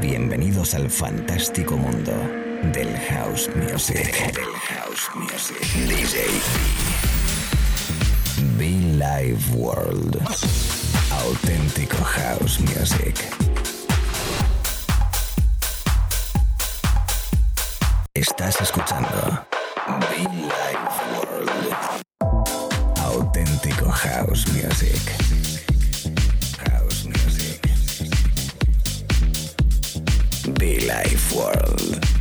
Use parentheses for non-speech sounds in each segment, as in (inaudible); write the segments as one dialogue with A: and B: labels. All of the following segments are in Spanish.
A: Bienvenidos al fantástico mundo del house music. Del house music. DJ Be Live World. Auténtico house music. Estás escuchando Be Live World. Auténtico house music.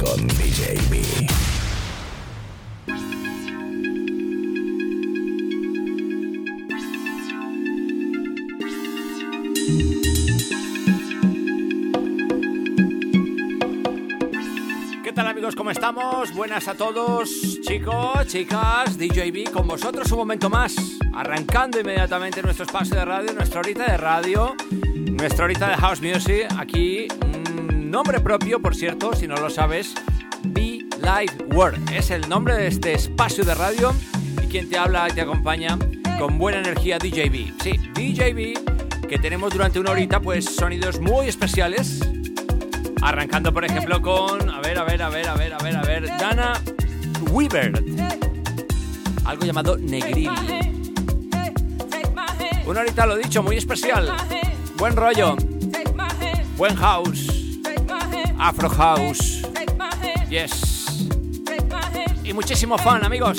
A: Con DJB.
B: ¿Qué tal amigos? ¿Cómo estamos? Buenas a todos, chicos, chicas, DJB, con vosotros un momento más, arrancando inmediatamente nuestro espacio de radio, nuestra horita de radio, nuestra horita de house music, aquí, nombre propio, por cierto, si no lo sabes, Be Live World, es el nombre de este espacio de radio y quien te habla y te acompaña con buena energía DJB. Sí, DJB, que tenemos durante una horita pues sonidos muy especiales, Arrancando, por ejemplo, con. A ver, a ver, a ver, a ver, a ver, a ver. Dana Weaver. Algo llamado Negril. Una horita lo dicho, muy especial. Buen rollo. Buen house. Afro house. Yes. Y muchísimo fan, amigos.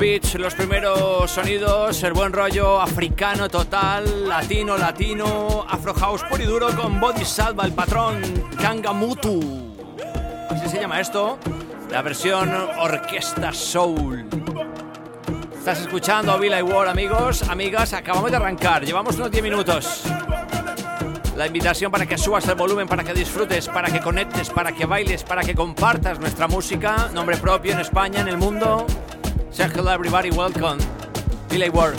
C: Beats, los primeros sonidos, el buen rollo africano total, latino, latino, afro house puro y duro con Body Salva, el patrón Kangamutu. Así se llama esto, la versión Orquesta Soul. Estás escuchando Villa War, amigos, amigas, acabamos de arrancar, llevamos unos 10 minutos. La invitación para que subas el volumen, para que disfrutes, para que conectes, para que bailes, para que compartas nuestra música, nombre propio en España, en el mundo. Say hello everybody, welcome. Delay World.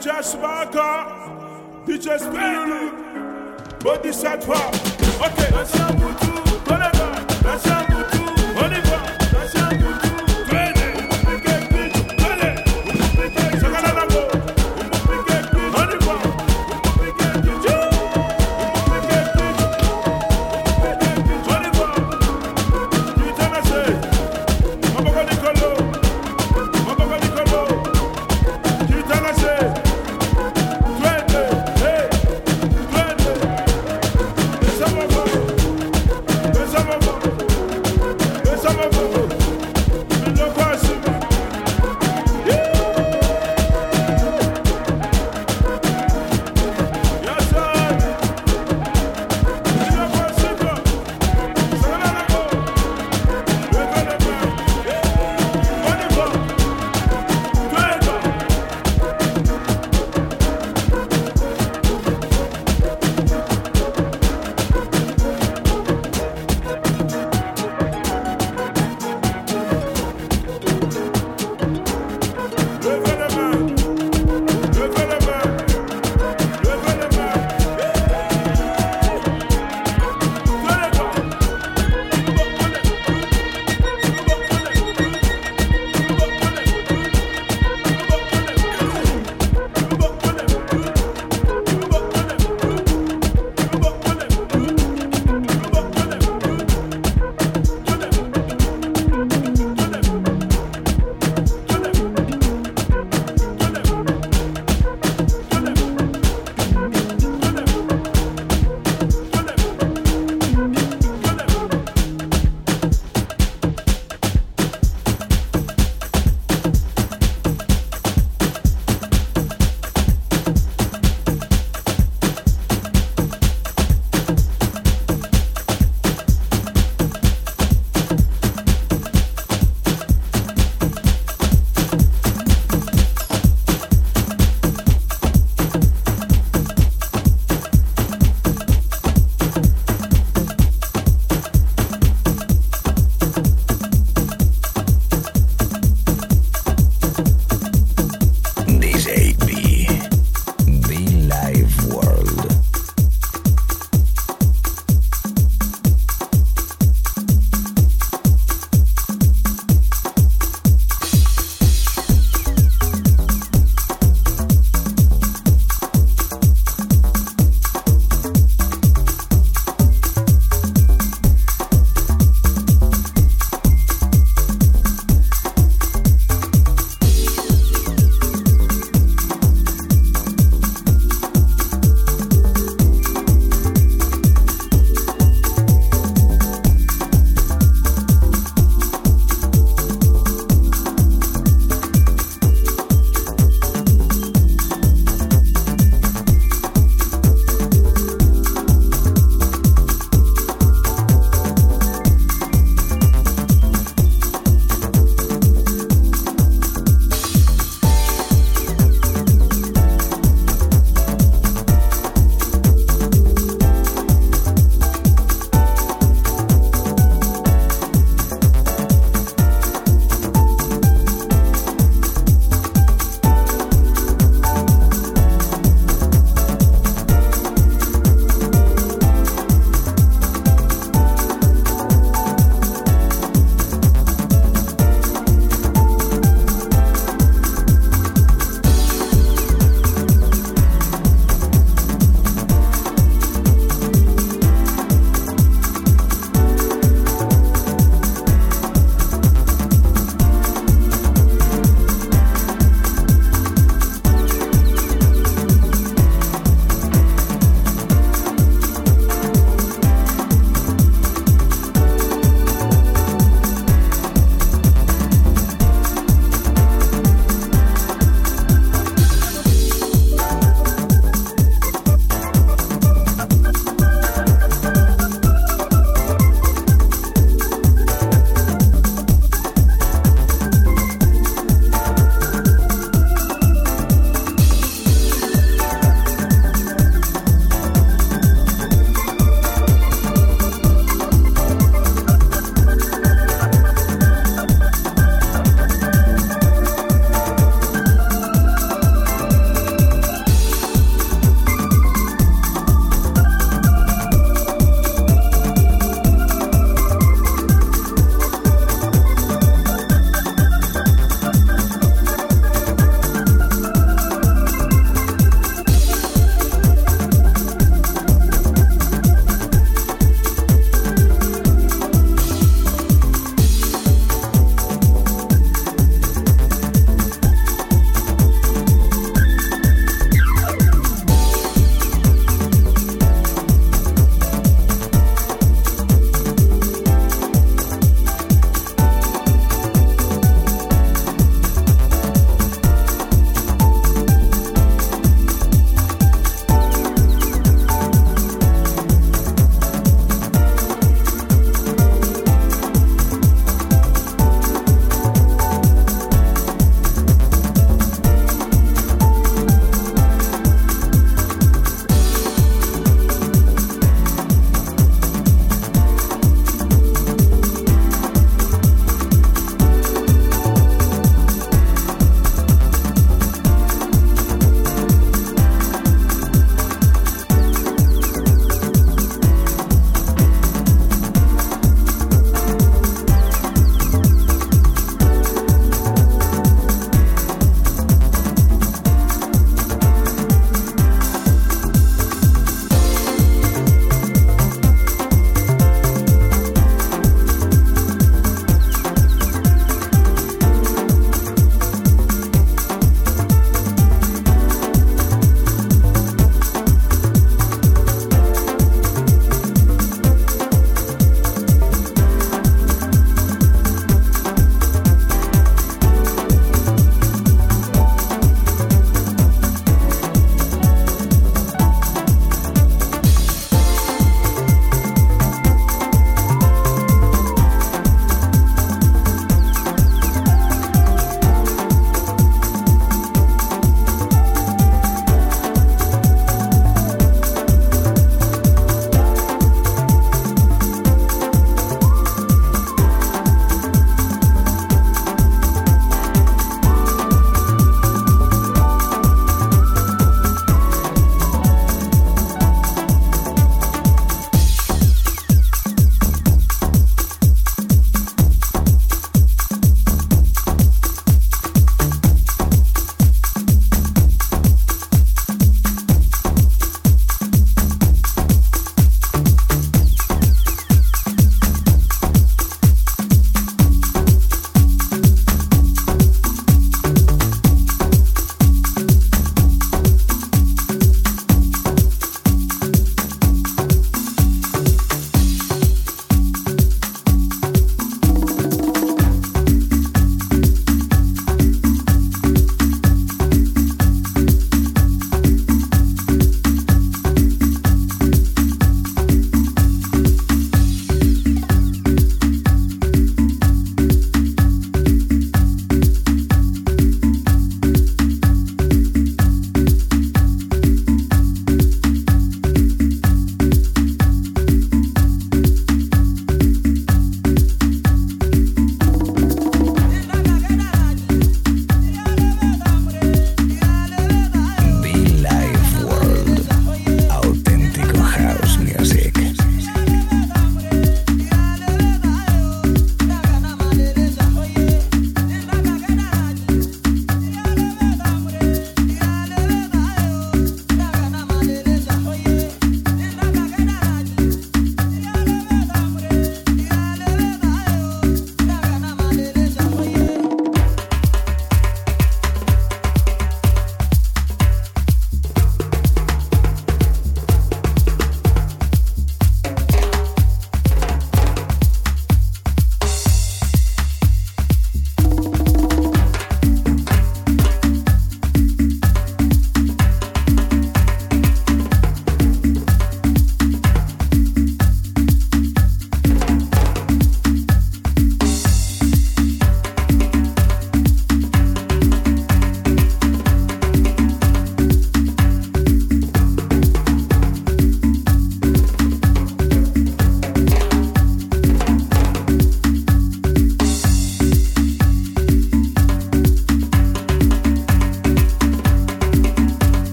D: DJ Smaka, DJ Spirulu, Bodhisattva. Ok, let's go, Butu, Bonabar, let's go.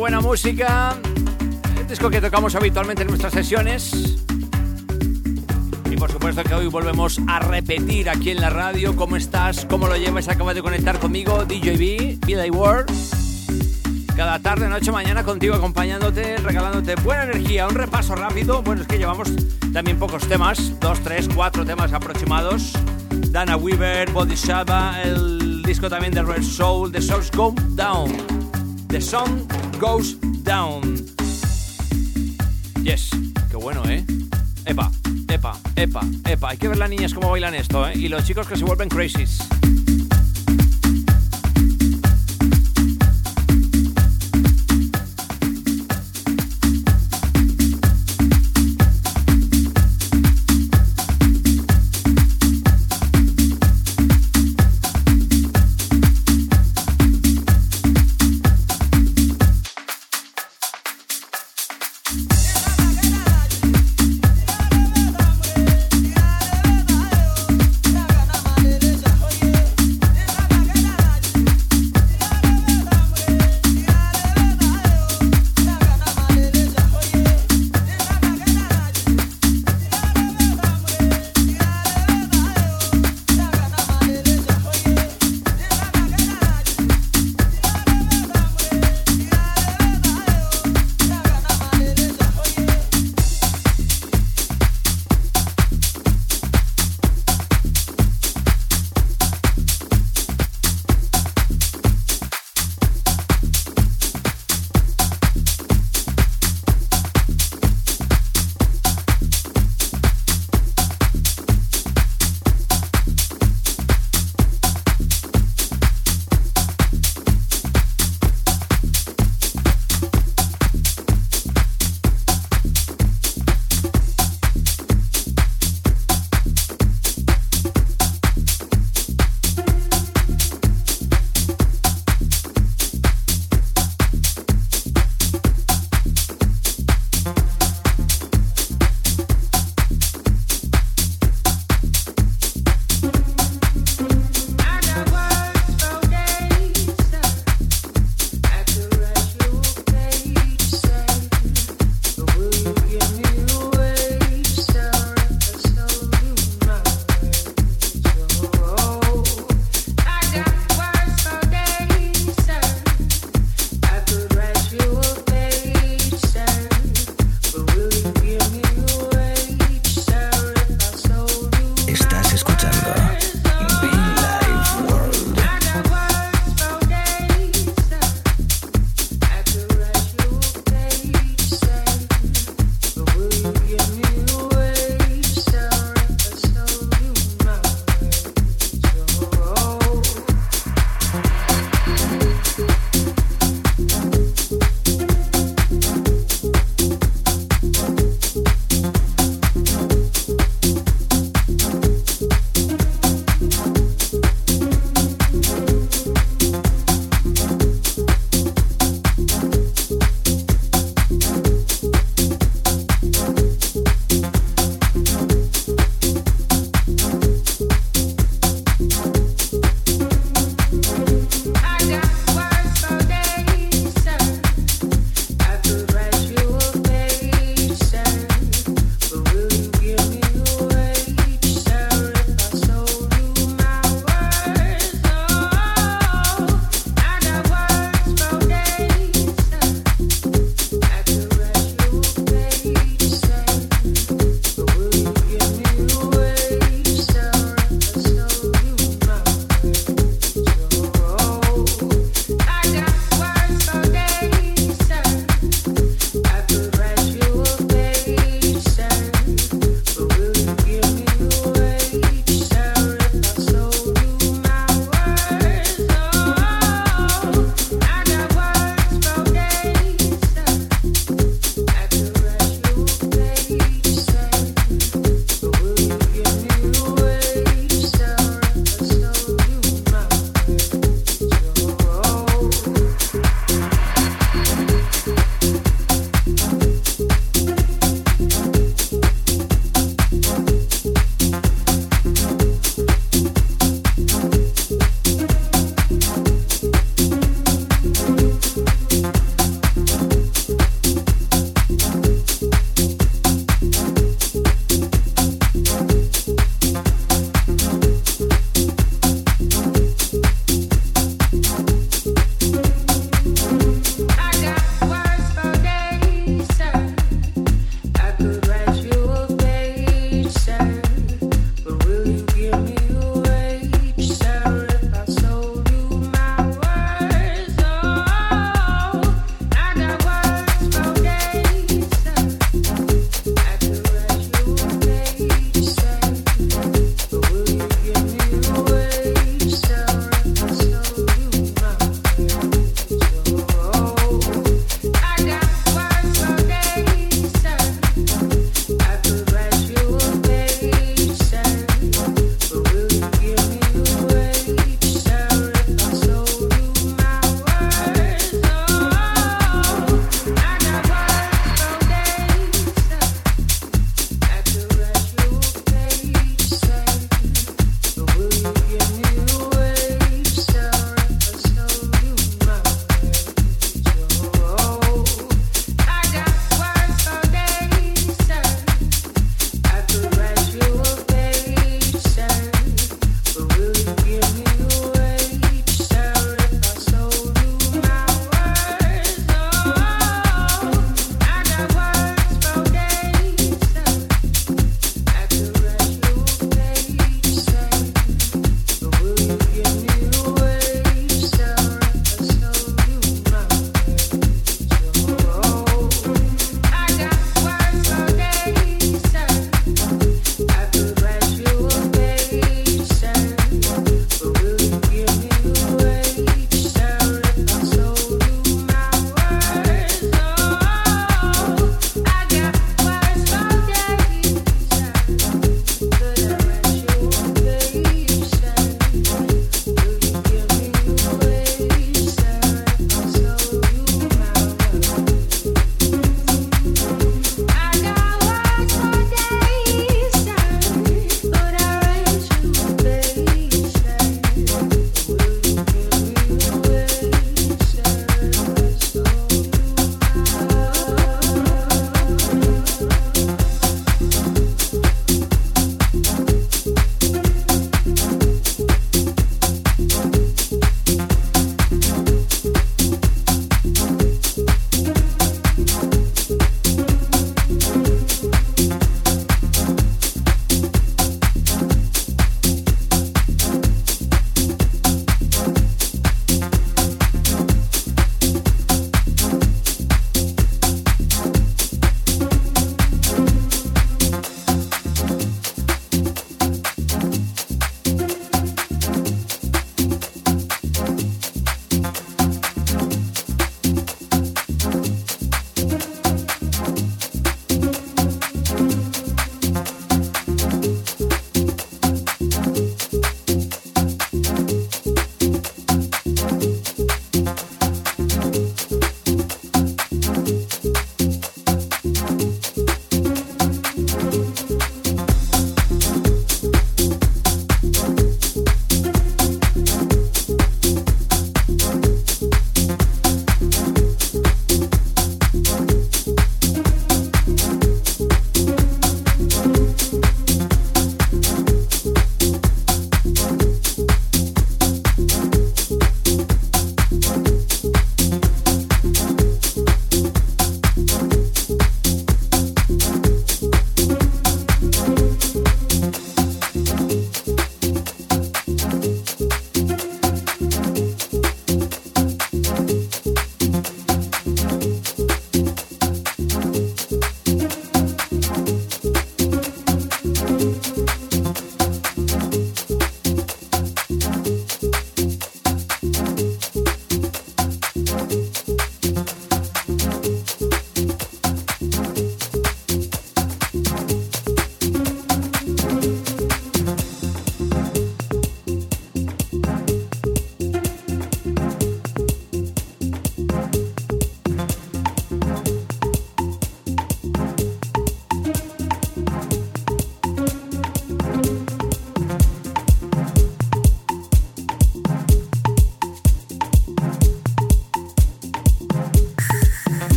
D: Buena música. El disco que tocamos habitualmente en nuestras sesiones. Y por supuesto que hoy volvemos a repetir aquí en la radio. ¿Cómo estás? ¿Cómo lo llevas? Acabas de conectar conmigo, DJB, Vida World. Cada tarde, noche, mañana contigo acompañándote, regalándote buena energía. Un repaso rápido. Bueno, es que llevamos también pocos temas. Dos, tres, cuatro temas aproximados. Dana Weaver, Shaba, el disco también de Red Soul, The Souls Go Down. The Sun Goes Down. Yes, qué bueno, ¿eh? Epa, epa, epa, epa. Hay que ver las niñas cómo bailan esto, ¿eh? Y los chicos que se vuelven crazies.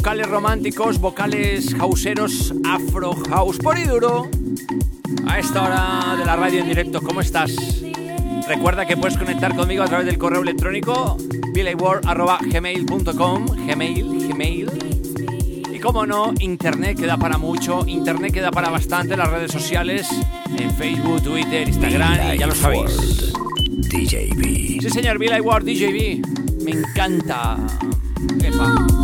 B: Vocales románticos, vocales houseeros, afro house por y duro. A esta hora de la radio en directo, ¿cómo estás? Recuerda que puedes conectar conmigo a través del correo electrónico gmail.com gmail, gmail. Y como no, internet queda para mucho, internet queda para bastante, las redes sociales, en Facebook, Twitter, Instagram, ya lo sabéis.
A: DJB.
B: Sí, señor, Billy Ward, DJB. Me encanta. Epa.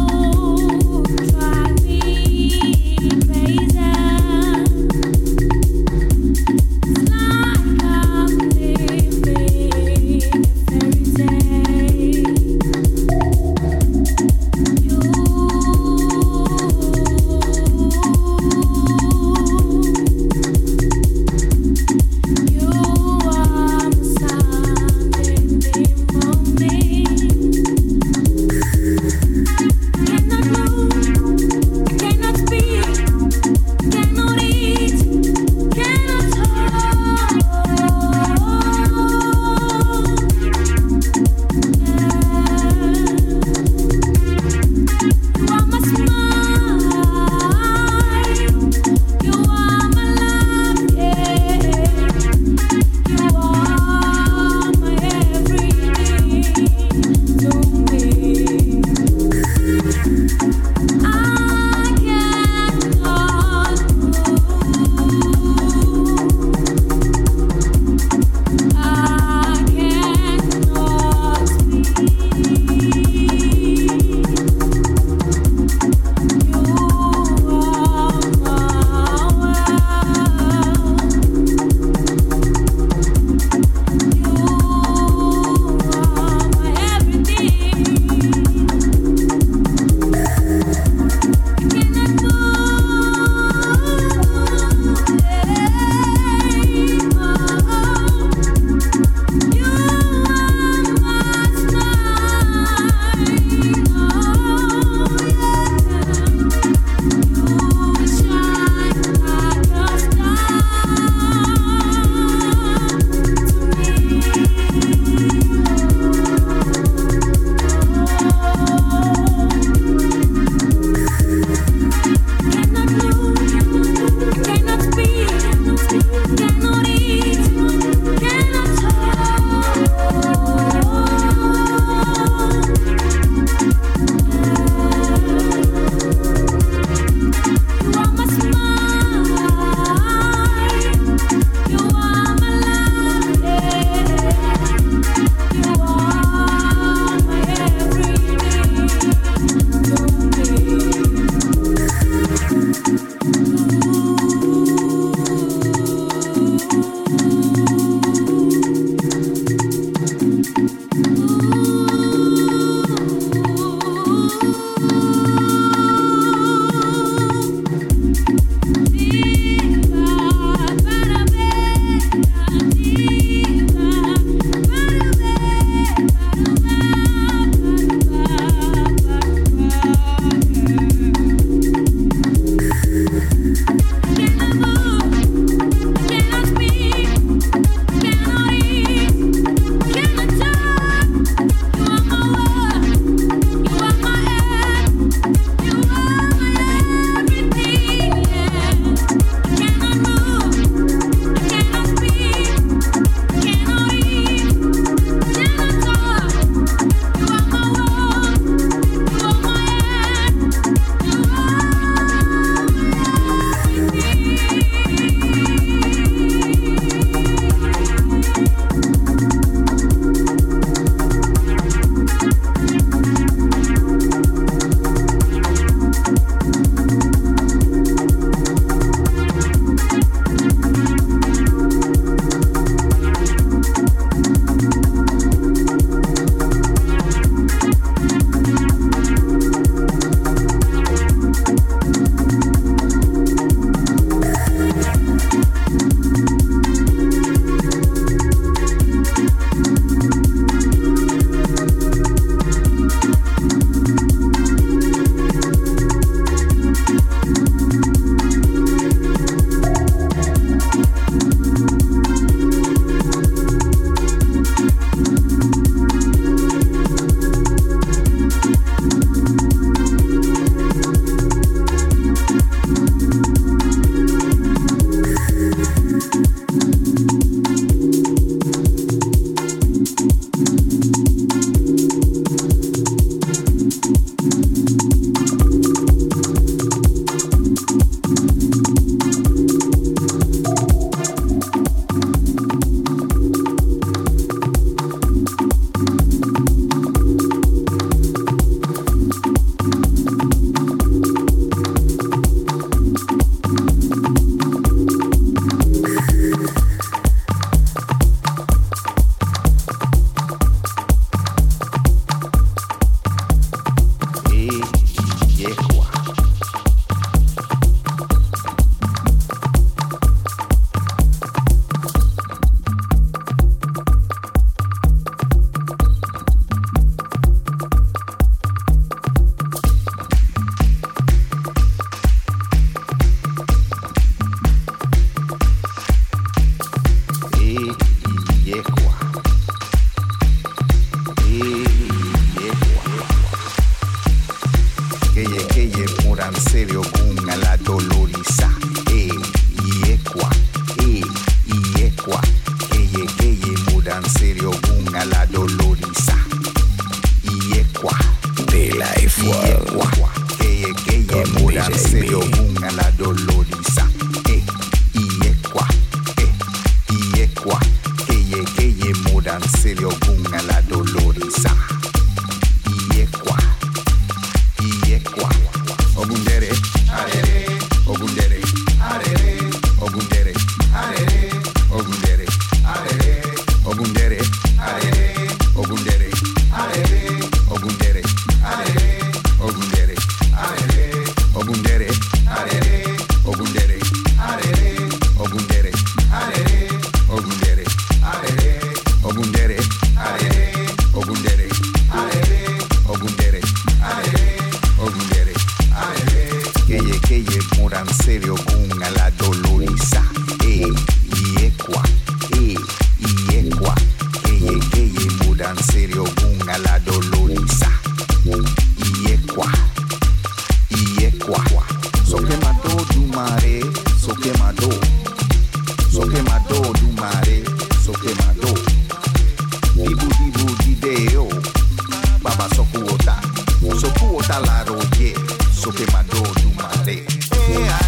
E: yeah.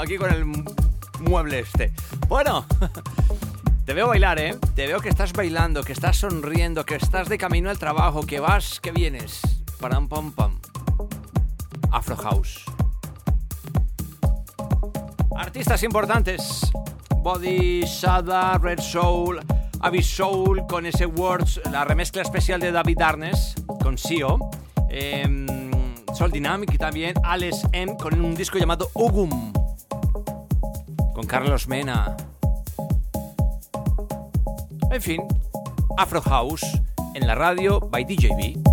E: aquí con el mueble este. Bueno, (laughs) te veo bailar, ¿eh? Te veo que estás bailando, que estás sonriendo, que estás de camino al trabajo, que vas, que vienes. Param, pam, pam. Afro House.
B: Artistas importantes. Body, Shada, Red Soul, Abyss Soul con ese Words, la remezcla especial de David Arnes con Sio. Em, eh, Soul Dynamic y también Alex M con un disco llamado Ugum. Carlos Mena. En fin, Afro House en la radio by DJB.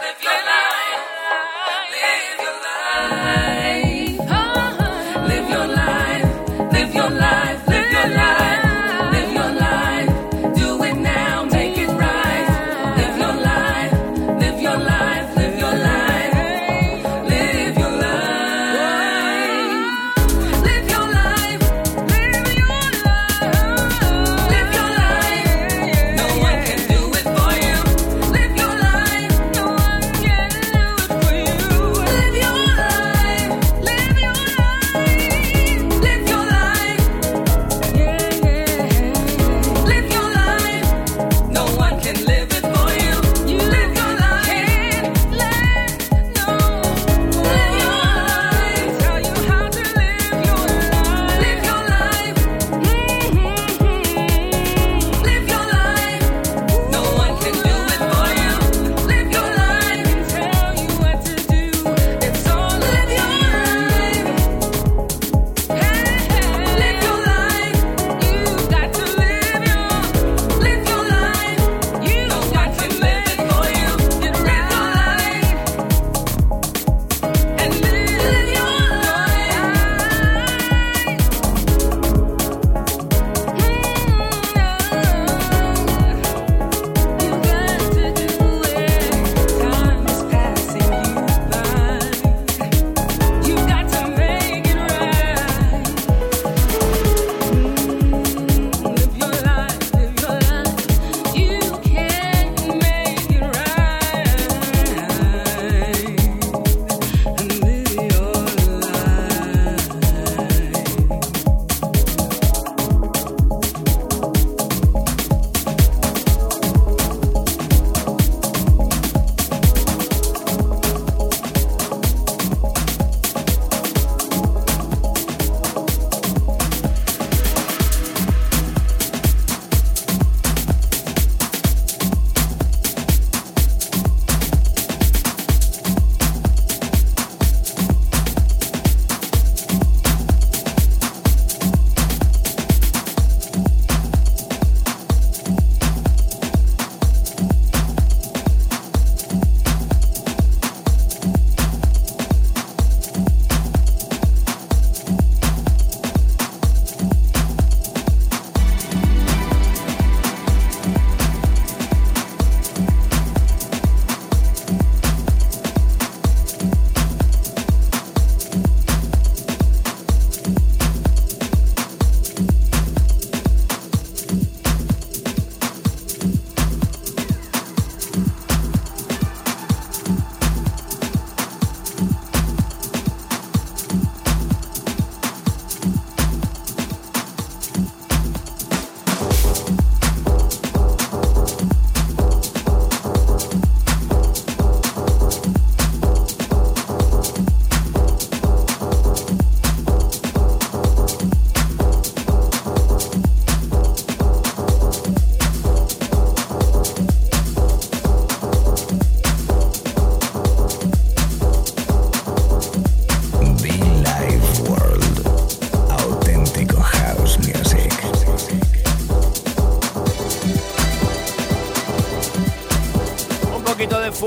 B: Live your life. Live your life.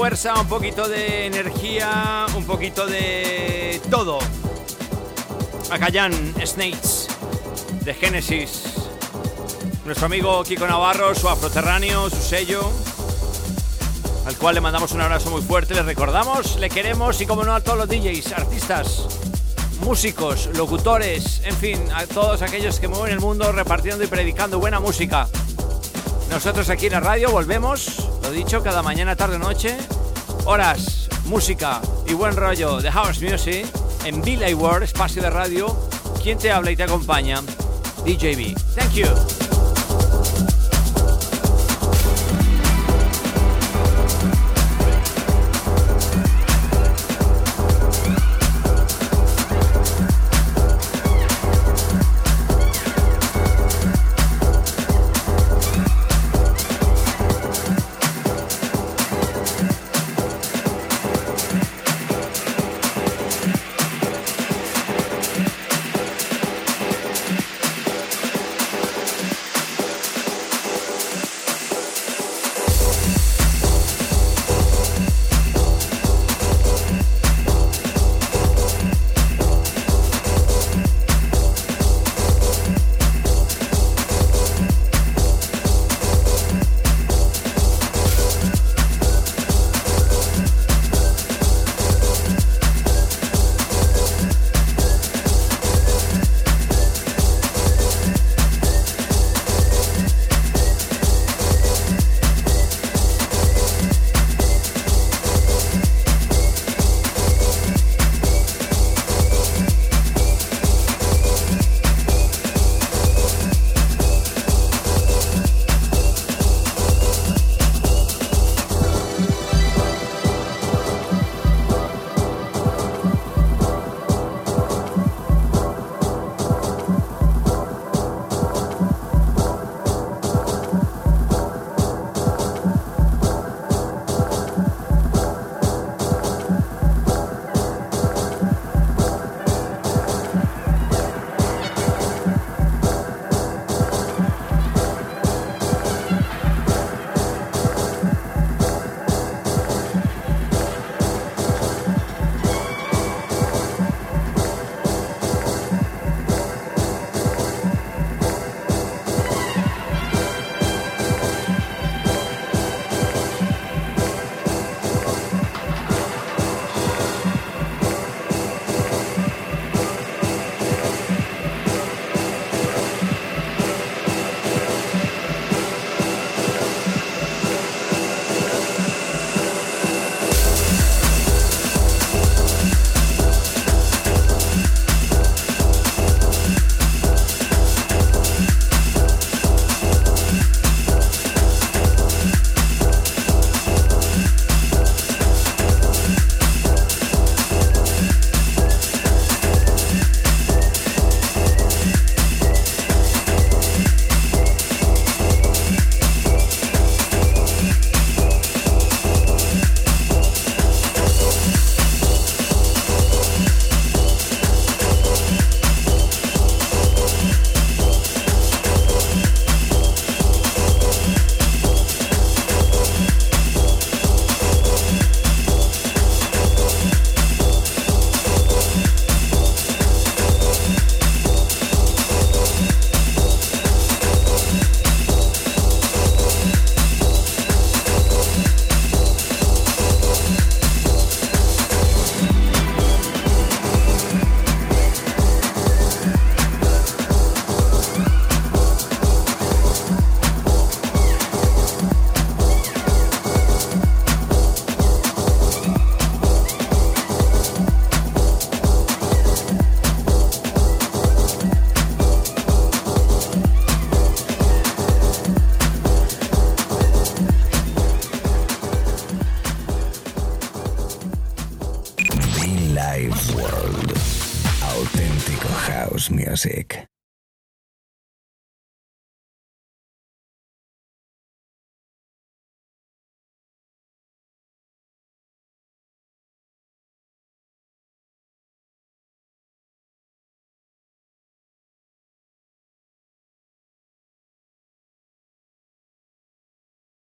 D: Fuerza, un poquito de energía, un poquito de todo. Acallan Snakes de Genesis. Nuestro amigo Kiko Navarro, su afroterráneo, su sello, al cual le mandamos un abrazo muy fuerte, le recordamos, le queremos y como no a todos los DJs, artistas, músicos, locutores, en fin, a todos aquellos que mueven el mundo repartiendo y predicando buena música. Nosotros aquí en la radio volvemos, lo dicho, cada mañana, tarde, noche, horas, música y buen rollo de House Music en Billy World, espacio de radio. Quien te habla y te acompaña, DJB. Thank you.